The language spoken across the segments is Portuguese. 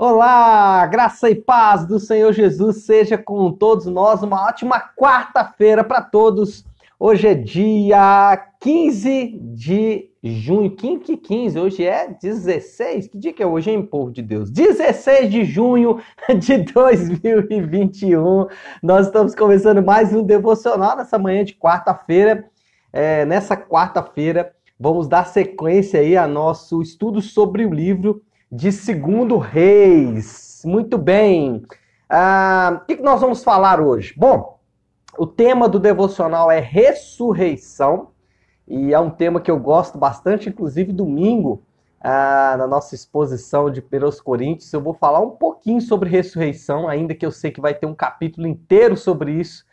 Olá, graça e paz do Senhor Jesus seja com todos nós. Uma ótima quarta-feira para todos. Hoje é dia 15 de junho. Quem que 15? Hoje é 16. Que dia que é hoje, hein, povo de Deus? 16 de junho de 2021. Nós estamos começando mais um devocional nessa manhã de quarta-feira. É, nessa quarta-feira, vamos dar sequência aí a nosso estudo sobre o livro de Segundo Reis. Muito bem. Ah, o que nós vamos falar hoje? Bom, o tema do devocional é ressurreição e é um tema que eu gosto bastante, inclusive domingo, ah, na nossa exposição de 1 Coríntios, eu vou falar um pouquinho sobre ressurreição, ainda que eu sei que vai ter um capítulo inteiro sobre isso,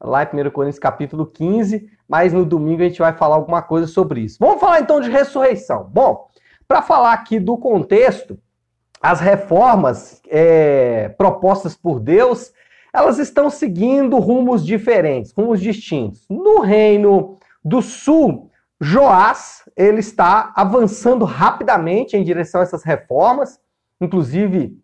lá em 1 Coríntios capítulo 15, mas no domingo a gente vai falar alguma coisa sobre isso. Vamos falar então de ressurreição. Bom, para falar aqui do contexto, as reformas é, propostas por Deus, elas estão seguindo rumos diferentes, rumos distintos. No reino do sul, Joás, ele está avançando rapidamente em direção a essas reformas, inclusive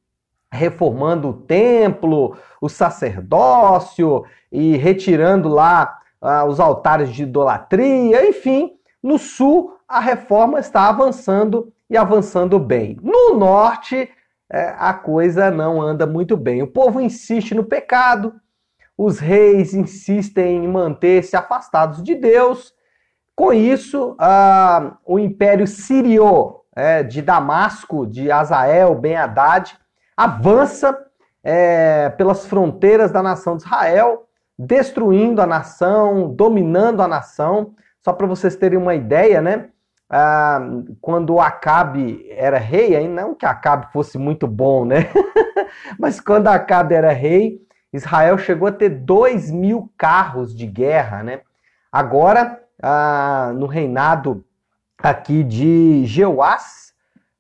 reformando o templo, o sacerdócio e retirando lá ah, os altares de idolatria, enfim, no sul a reforma está avançando e avançando bem. No norte, é, a coisa não anda muito bem. O povo insiste no pecado, os reis insistem em manter-se afastados de Deus. Com isso, ah, o império sírio é, de Damasco, de Azael, Ben Haddad, avança é, pelas fronteiras da nação de Israel, destruindo a nação, dominando a nação. Só para vocês terem uma ideia, né? Ah, quando Acabe era rei, aí não que Acabe fosse muito bom, né? Mas quando Acabe era rei, Israel chegou a ter dois mil carros de guerra, né? Agora, ah, no reinado aqui de Jeoás,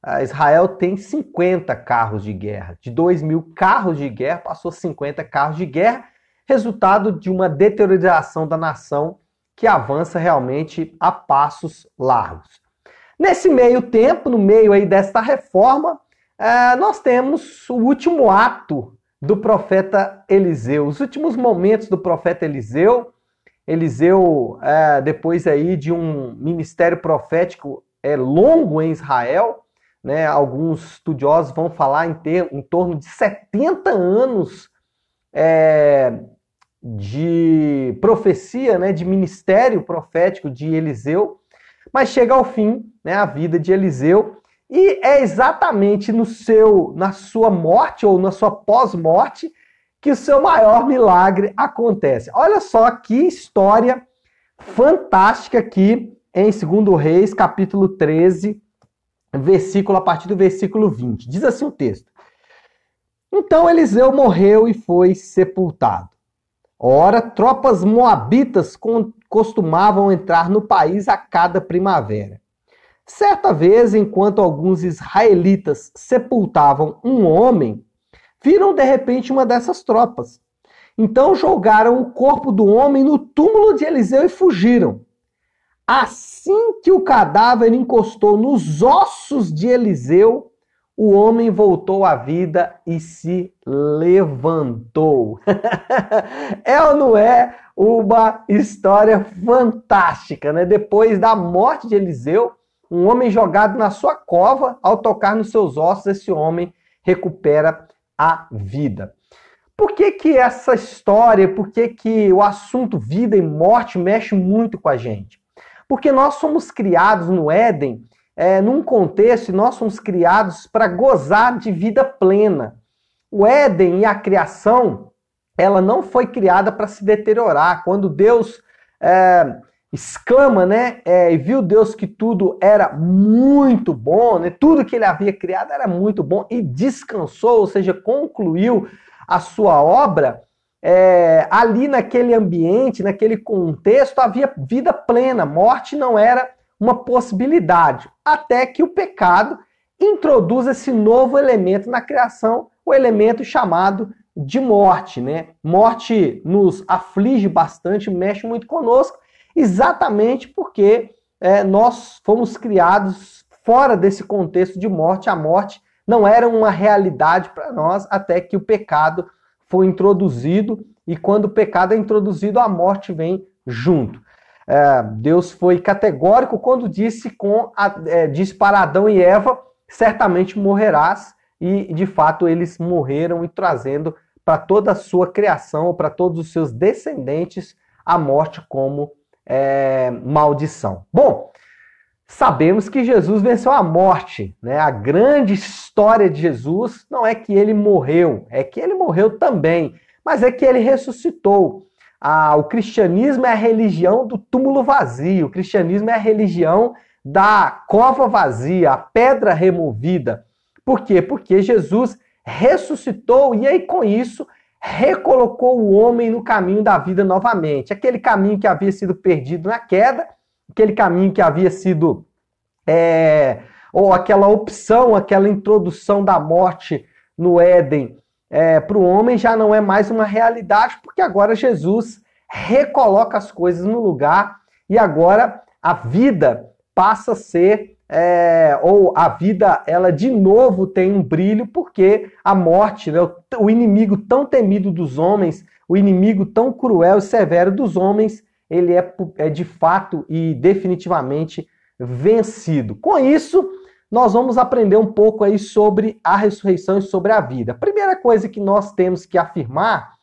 ah, Israel tem 50 carros de guerra. De 2 mil carros de guerra, passou 50 carros de guerra, resultado de uma deterioração da nação que avança realmente a passos largos. Nesse meio tempo, no meio aí desta reforma, é, nós temos o último ato do profeta Eliseu, os últimos momentos do profeta Eliseu. Eliseu, é, depois aí de um ministério profético é, longo em Israel, né, alguns estudiosos vão falar em, ter, em torno de 70 anos é, de profecia, né, de ministério profético de Eliseu, mas chega ao fim né, a vida de Eliseu e é exatamente no seu, na sua morte ou na sua pós-morte que o seu maior milagre acontece. Olha só que história fantástica aqui em 2 Reis, capítulo 13, versículo a partir do versículo 20. Diz assim o texto: Então Eliseu morreu e foi sepultado. Ora, tropas moabitas costumavam entrar no país a cada primavera. Certa vez, enquanto alguns israelitas sepultavam um homem, viram de repente uma dessas tropas. Então jogaram o corpo do homem no túmulo de Eliseu e fugiram. Assim que o cadáver encostou nos ossos de Eliseu, o homem voltou à vida e se levantou. é ou não é uma história fantástica, né? Depois da morte de Eliseu, um homem jogado na sua cova, ao tocar nos seus ossos, esse homem recupera a vida. Por que, que essa história, por que, que o assunto vida e morte mexe muito com a gente? Porque nós somos criados no Éden é, num contexto, nós somos criados para gozar de vida plena. O Éden e a criação, ela não foi criada para se deteriorar. Quando Deus é, exclama, né, é, e viu Deus que tudo era muito bom, né, tudo que ele havia criado era muito bom e descansou, ou seja, concluiu a sua obra, é, ali naquele ambiente, naquele contexto, havia vida plena, morte não era uma possibilidade, até que o pecado introduz esse novo elemento na criação, o elemento chamado de morte, né? Morte nos aflige bastante, mexe muito conosco, exatamente porque é, nós fomos criados fora desse contexto de morte. A morte não era uma realidade para nós até que o pecado foi introduzido e quando o pecado é introduzido, a morte vem junto. É, Deus foi categórico quando disse, com é, disse para Adão e Eva: certamente morrerás, e de fato eles morreram e trazendo para toda a sua criação, para todos os seus descendentes, a morte como é, maldição. Bom, sabemos que Jesus venceu a morte, né? A grande história de Jesus não é que ele morreu, é que ele morreu também, mas é que ele ressuscitou. Ah, o cristianismo é a religião do túmulo vazio, o cristianismo é a religião da cova vazia, a pedra removida. Por quê? Porque Jesus ressuscitou e aí com isso recolocou o homem no caminho da vida novamente. Aquele caminho que havia sido perdido na queda, aquele caminho que havia sido. É, ou aquela opção, aquela introdução da morte no Éden é, para o homem já não é mais uma realidade, porque agora Jesus recoloca as coisas no lugar e agora a vida passa a ser é, ou a vida ela de novo tem um brilho porque a morte, né, o inimigo tão temido dos homens, o inimigo tão cruel e severo dos homens, ele é, é de fato e definitivamente vencido. Com isso, nós vamos aprender um pouco aí sobre a ressurreição e sobre a vida. A coisa que nós temos que afirmar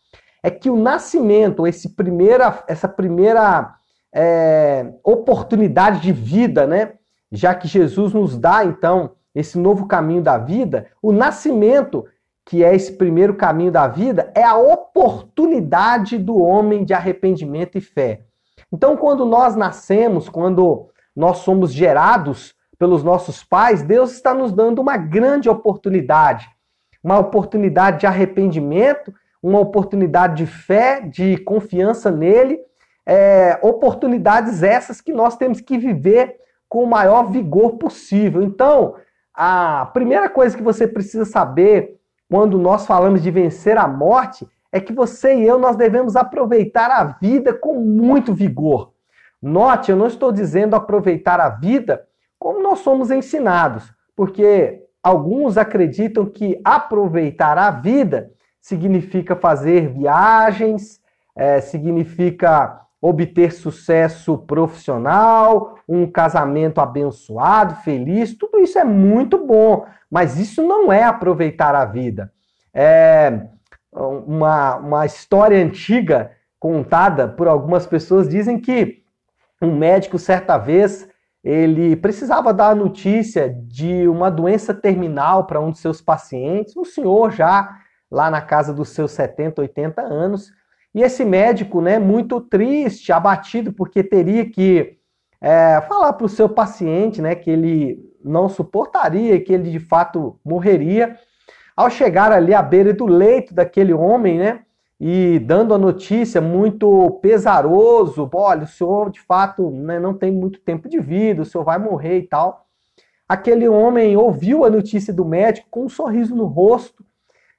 é que o nascimento, esse primeira, essa primeira é, oportunidade de vida, né? Já que Jesus nos dá, então, esse novo caminho da vida, o nascimento, que é esse primeiro caminho da vida, é a oportunidade do homem de arrependimento e fé. Então, quando nós nascemos, quando nós somos gerados pelos nossos pais, Deus está nos dando uma grande oportunidade. Uma oportunidade de arrependimento, uma oportunidade de fé, de confiança nele. É, oportunidades essas que nós temos que viver com o maior vigor possível. Então, a primeira coisa que você precisa saber quando nós falamos de vencer a morte é que você e eu nós devemos aproveitar a vida com muito vigor. Note, eu não estou dizendo aproveitar a vida como nós somos ensinados, porque alguns acreditam que aproveitar a vida significa fazer viagens, é, significa obter sucesso profissional, um casamento abençoado, feliz, tudo isso é muito bom, mas isso não é aproveitar a vida. É uma, uma história antiga contada por algumas pessoas dizem que um médico certa vez ele precisava dar a notícia de uma doença terminal para um de seus pacientes, um senhor já lá na casa dos seus 70, 80 anos. E esse médico, né, muito triste, abatido, porque teria que é, falar para o seu paciente né, que ele não suportaria, que ele de fato morreria. Ao chegar ali à beira do leito daquele homem, né, e dando a notícia muito pesaroso, olha, o senhor de fato né, não tem muito tempo de vida, o senhor vai morrer e tal. Aquele homem ouviu a notícia do médico com um sorriso no rosto,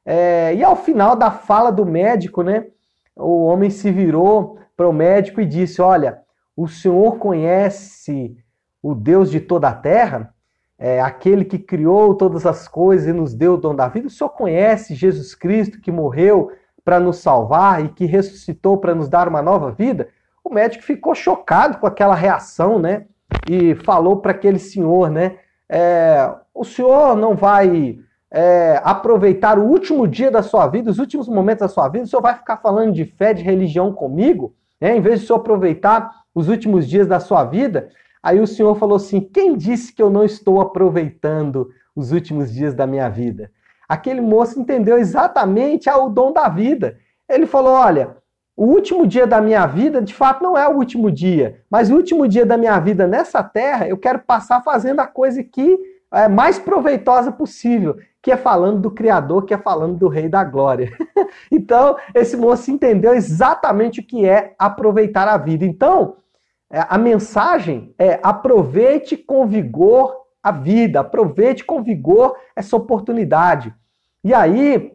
é, e ao final da fala do médico, né, o homem se virou para o médico e disse: Olha, o senhor conhece o Deus de toda a terra? É, aquele que criou todas as coisas e nos deu o dom da vida? O senhor conhece Jesus Cristo que morreu para nos salvar e que ressuscitou para nos dar uma nova vida, o médico ficou chocado com aquela reação, né? E falou para aquele senhor, né? É, o senhor não vai é, aproveitar o último dia da sua vida, os últimos momentos da sua vida, o senhor vai ficar falando de fé, de religião comigo, né? Em vez de o senhor aproveitar os últimos dias da sua vida, aí o senhor falou assim: quem disse que eu não estou aproveitando os últimos dias da minha vida? Aquele moço entendeu exatamente o dom da vida. Ele falou: olha, o último dia da minha vida, de fato, não é o último dia, mas o último dia da minha vida nessa terra, eu quero passar fazendo a coisa que é mais proveitosa possível, que é falando do Criador, que é falando do Rei da Glória. então, esse moço entendeu exatamente o que é aproveitar a vida. Então, é, a mensagem é aproveite com vigor a vida, aproveite com vigor essa oportunidade. E aí,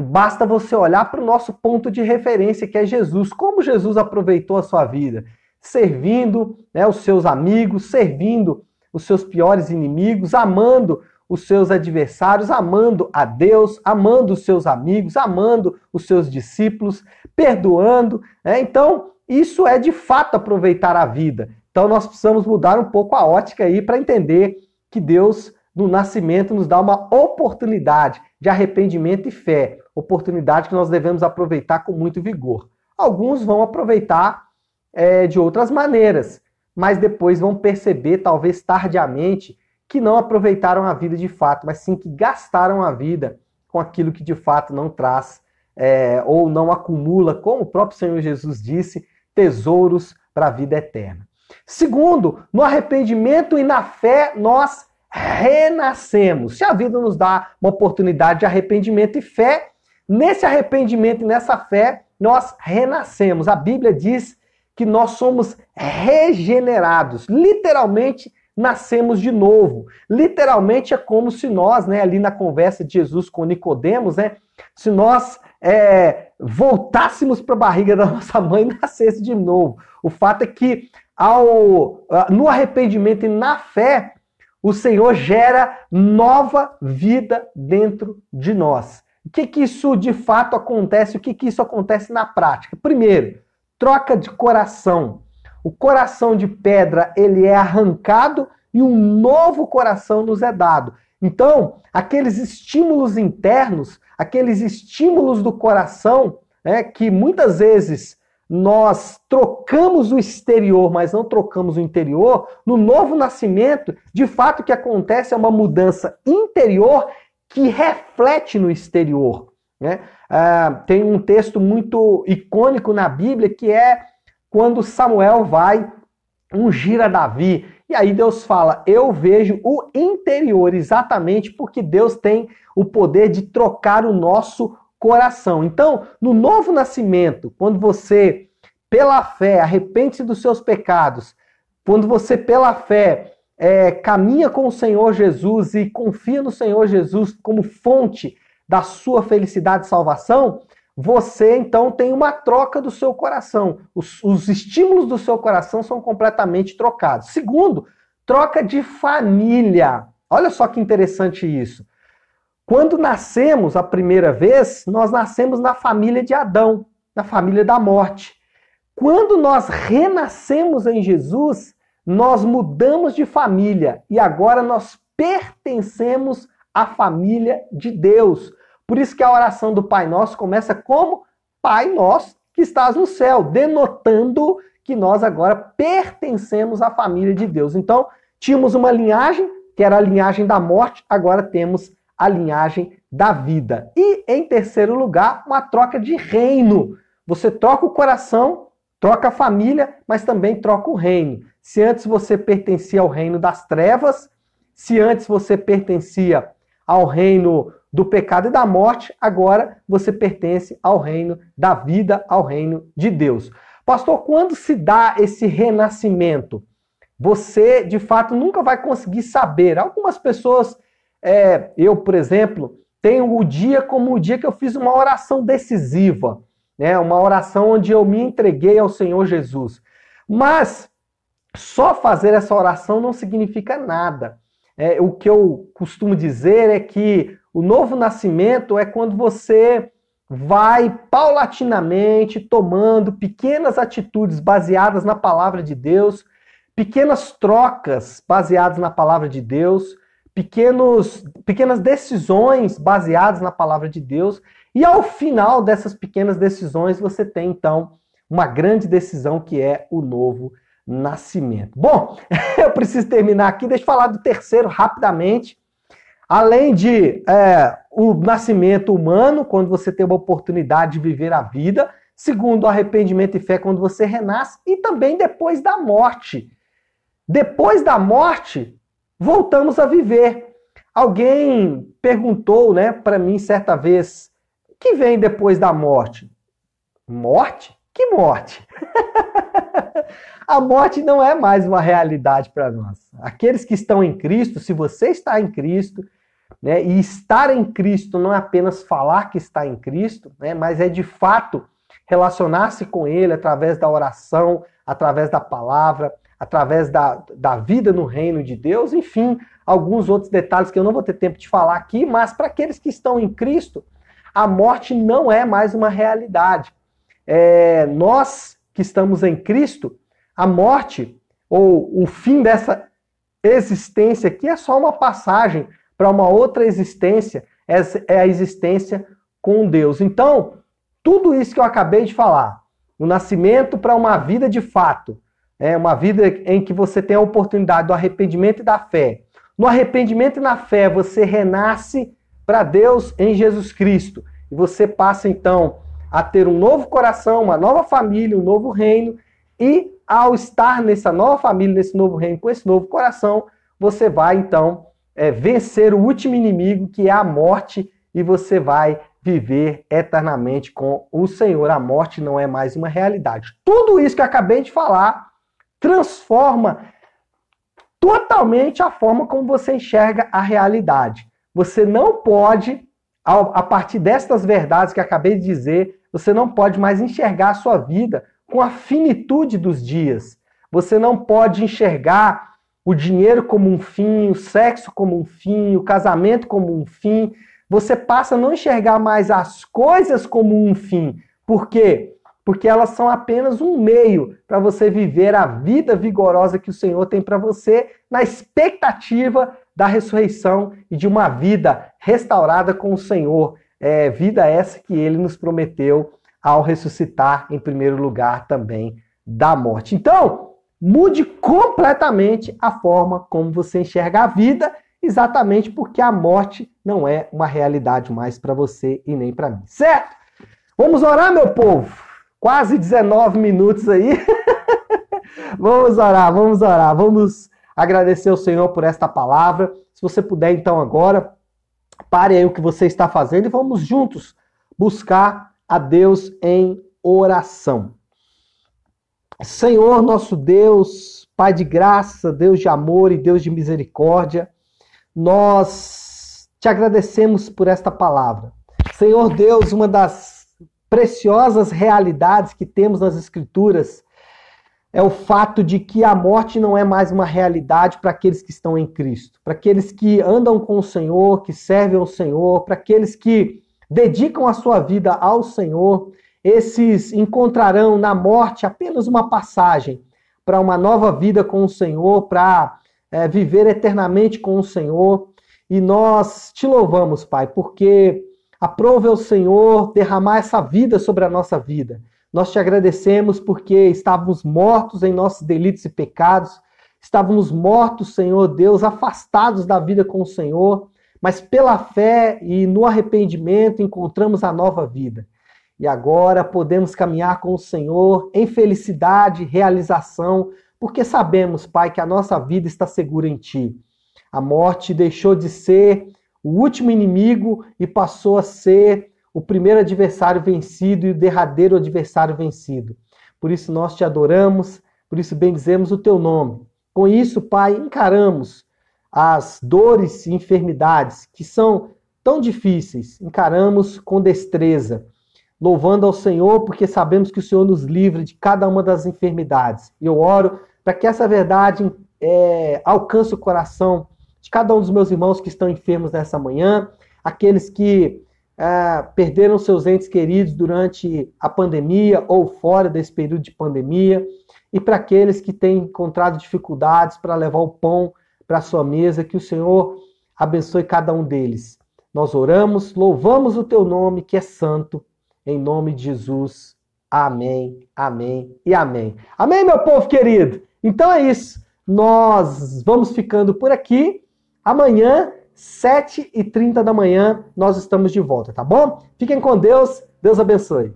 basta você olhar para o nosso ponto de referência, que é Jesus. Como Jesus aproveitou a sua vida? Servindo né, os seus amigos, servindo os seus piores inimigos, amando os seus adversários, amando a Deus, amando os seus amigos, amando os seus discípulos, perdoando. Né? Então, isso é de fato aproveitar a vida. Então, nós precisamos mudar um pouco a ótica aí para entender que Deus, no nascimento, nos dá uma oportunidade de arrependimento e fé, oportunidade que nós devemos aproveitar com muito vigor. Alguns vão aproveitar é, de outras maneiras, mas depois vão perceber, talvez tardiamente, que não aproveitaram a vida de fato, mas sim que gastaram a vida com aquilo que de fato não traz é, ou não acumula, como o próprio Senhor Jesus disse, tesouros para a vida eterna. Segundo, no arrependimento e na fé nós renascemos. Se a vida nos dá uma oportunidade de arrependimento e fé, nesse arrependimento e nessa fé nós renascemos. A Bíblia diz que nós somos regenerados, literalmente nascemos de novo. Literalmente é como se nós, né, ali na conversa de Jesus com Nicodemos, né, se nós é, voltássemos para a barriga da nossa mãe e nascesse de novo. O fato é que ao, no arrependimento e na fé, o Senhor gera nova vida dentro de nós. O que, que isso de fato acontece? O que, que isso acontece na prática? Primeiro, troca de coração. O coração de pedra ele é arrancado e um novo coração nos é dado. Então, aqueles estímulos internos, aqueles estímulos do coração, né, que muitas vezes nós trocamos o exterior, mas não trocamos o interior, no novo nascimento, de fato o que acontece é uma mudança interior que reflete no exterior. Né? Ah, tem um texto muito icônico na Bíblia que é quando Samuel vai ungir a Davi. E aí Deus fala: Eu vejo o interior, exatamente porque Deus tem o poder de trocar o nosso coração. Então, no novo nascimento, quando você, pela fé, arrepende-se dos seus pecados, quando você, pela fé, é, caminha com o Senhor Jesus e confia no Senhor Jesus como fonte da sua felicidade e salvação, você então tem uma troca do seu coração. Os, os, estímulos do seu coração são completamente trocados. Segundo, troca de família. Olha só que interessante isso. Quando nascemos a primeira vez, nós nascemos na família de Adão, na família da morte. Quando nós renascemos em Jesus, nós mudamos de família e agora nós pertencemos à família de Deus. Por isso que a oração do Pai Nosso começa como Pai Nosso que estás no céu, denotando que nós agora pertencemos à família de Deus. Então, tínhamos uma linhagem, que era a linhagem da morte, agora temos a linhagem da vida. E, em terceiro lugar, uma troca de reino. Você troca o coração, troca a família, mas também troca o reino. Se antes você pertencia ao reino das trevas, se antes você pertencia ao reino do pecado e da morte, agora você pertence ao reino da vida, ao reino de Deus. Pastor, quando se dá esse renascimento? Você, de fato, nunca vai conseguir saber. Algumas pessoas, é, eu, por exemplo, tenho o dia como o dia que eu fiz uma oração decisiva, né? uma oração onde eu me entreguei ao Senhor Jesus. Mas só fazer essa oração não significa nada. É, o que eu costumo dizer é que o novo nascimento é quando você vai paulatinamente tomando pequenas atitudes baseadas na palavra de Deus, pequenas trocas baseadas na palavra de Deus, pequenos, pequenas decisões baseadas na palavra de Deus, e ao final dessas pequenas decisões você tem então uma grande decisão que é o novo nascimento. Bom, eu preciso terminar aqui, deixa eu falar do terceiro rapidamente. Além de é, o nascimento humano, quando você tem uma oportunidade de viver a vida. Segundo, arrependimento e fé, quando você renasce. E também depois da morte. Depois da morte, voltamos a viver. Alguém perguntou né, para mim certa vez: o que vem depois da morte? Morte? Que morte? a morte não é mais uma realidade para nós. Aqueles que estão em Cristo, se você está em Cristo, né? E estar em Cristo não é apenas falar que está em Cristo, né? mas é de fato relacionar-se com Ele através da oração, através da palavra, através da, da vida no reino de Deus, enfim, alguns outros detalhes que eu não vou ter tempo de falar aqui, mas para aqueles que estão em Cristo, a morte não é mais uma realidade. É, nós que estamos em Cristo, a morte ou o fim dessa existência aqui é só uma passagem para uma outra existência, é a existência com Deus. Então, tudo isso que eu acabei de falar, o nascimento para uma vida de fato, é uma vida em que você tem a oportunidade do arrependimento e da fé. No arrependimento e na fé, você renasce para Deus em Jesus Cristo. E você passa então a ter um novo coração, uma nova família, um novo reino. E ao estar nessa nova família, nesse novo reino, com esse novo coração, você vai então é, vencer o último inimigo, que é a morte, e você vai viver eternamente com o Senhor. A morte não é mais uma realidade. Tudo isso que acabei de falar transforma totalmente a forma como você enxerga a realidade. Você não pode, a partir destas verdades que acabei de dizer, você não pode mais enxergar a sua vida com a finitude dos dias. Você não pode enxergar o dinheiro como um fim, o sexo como um fim, o casamento como um fim. Você passa a não enxergar mais as coisas como um fim. Por quê? Porque elas são apenas um meio para você viver a vida vigorosa que o Senhor tem para você, na expectativa da ressurreição e de uma vida restaurada com o Senhor. É, vida essa que ele nos prometeu ao ressuscitar, em primeiro lugar, também da morte. Então, mude completamente a forma como você enxerga a vida, exatamente porque a morte não é uma realidade mais para você e nem para mim. Certo? Vamos orar, meu povo? Quase 19 minutos aí. vamos orar, vamos orar, vamos agradecer ao Senhor por esta palavra. Se você puder, então, agora, pare aí o que você está fazendo e vamos juntos buscar a Deus em oração. Senhor, nosso Deus, Pai de graça, Deus de amor e Deus de misericórdia, nós te agradecemos por esta palavra. Senhor Deus, uma das preciosas realidades que temos nas Escrituras é o fato de que a morte não é mais uma realidade para aqueles que estão em Cristo, para aqueles que andam com o Senhor, que servem ao Senhor, para aqueles que dedicam a sua vida ao Senhor. Esses encontrarão na morte apenas uma passagem para uma nova vida com o Senhor, para é, viver eternamente com o Senhor. E nós te louvamos, Pai, porque Aprove ao Senhor derramar essa vida sobre a nossa vida. Nós te agradecemos porque estávamos mortos em nossos delitos e pecados, estávamos mortos, Senhor Deus, afastados da vida com o Senhor, mas pela fé e no arrependimento encontramos a nova vida. E agora podemos caminhar com o Senhor em felicidade, realização, porque sabemos, Pai, que a nossa vida está segura em Ti. A morte deixou de ser o último inimigo e passou a ser o primeiro adversário vencido e o derradeiro adversário vencido. Por isso nós te adoramos, por isso bendizemos o teu nome. Com isso, Pai, encaramos as dores e enfermidades que são tão difíceis, encaramos com destreza, louvando ao Senhor porque sabemos que o Senhor nos livra de cada uma das enfermidades. E eu oro para que essa verdade é, alcance o coração de cada um dos meus irmãos que estão enfermos nessa manhã, aqueles que é, perderam seus entes queridos durante a pandemia ou fora desse período de pandemia, e para aqueles que têm encontrado dificuldades para levar o pão para a sua mesa, que o Senhor abençoe cada um deles. Nós oramos, louvamos o teu nome, que é santo, em nome de Jesus. Amém, amém e amém. Amém, meu povo querido? Então é isso. Nós vamos ficando por aqui. Amanhã, 7h30 da manhã, nós estamos de volta, tá bom? Fiquem com Deus, Deus abençoe.